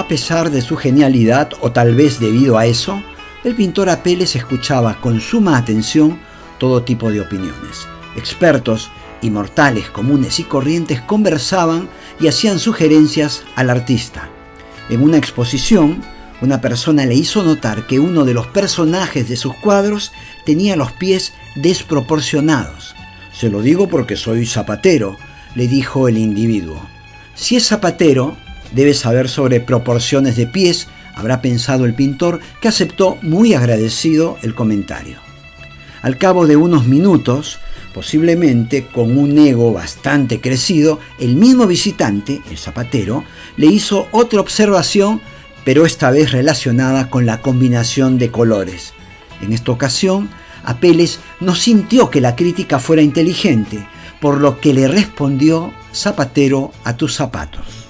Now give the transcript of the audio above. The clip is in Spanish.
A pesar de su genialidad, o tal vez debido a eso, el pintor Apeles escuchaba con suma atención todo tipo de opiniones. Expertos y mortales comunes y corrientes conversaban y hacían sugerencias al artista. En una exposición, una persona le hizo notar que uno de los personajes de sus cuadros tenía los pies desproporcionados. Se lo digo porque soy zapatero, le dijo el individuo. Si es zapatero, debe saber sobre proporciones de pies, habrá pensado el pintor, que aceptó muy agradecido el comentario. Al cabo de unos minutos, posiblemente con un ego bastante crecido, el mismo visitante, el zapatero, le hizo otra observación, pero esta vez relacionada con la combinación de colores. En esta ocasión, Apeles no sintió que la crítica fuera inteligente, por lo que le respondió zapatero a tus zapatos.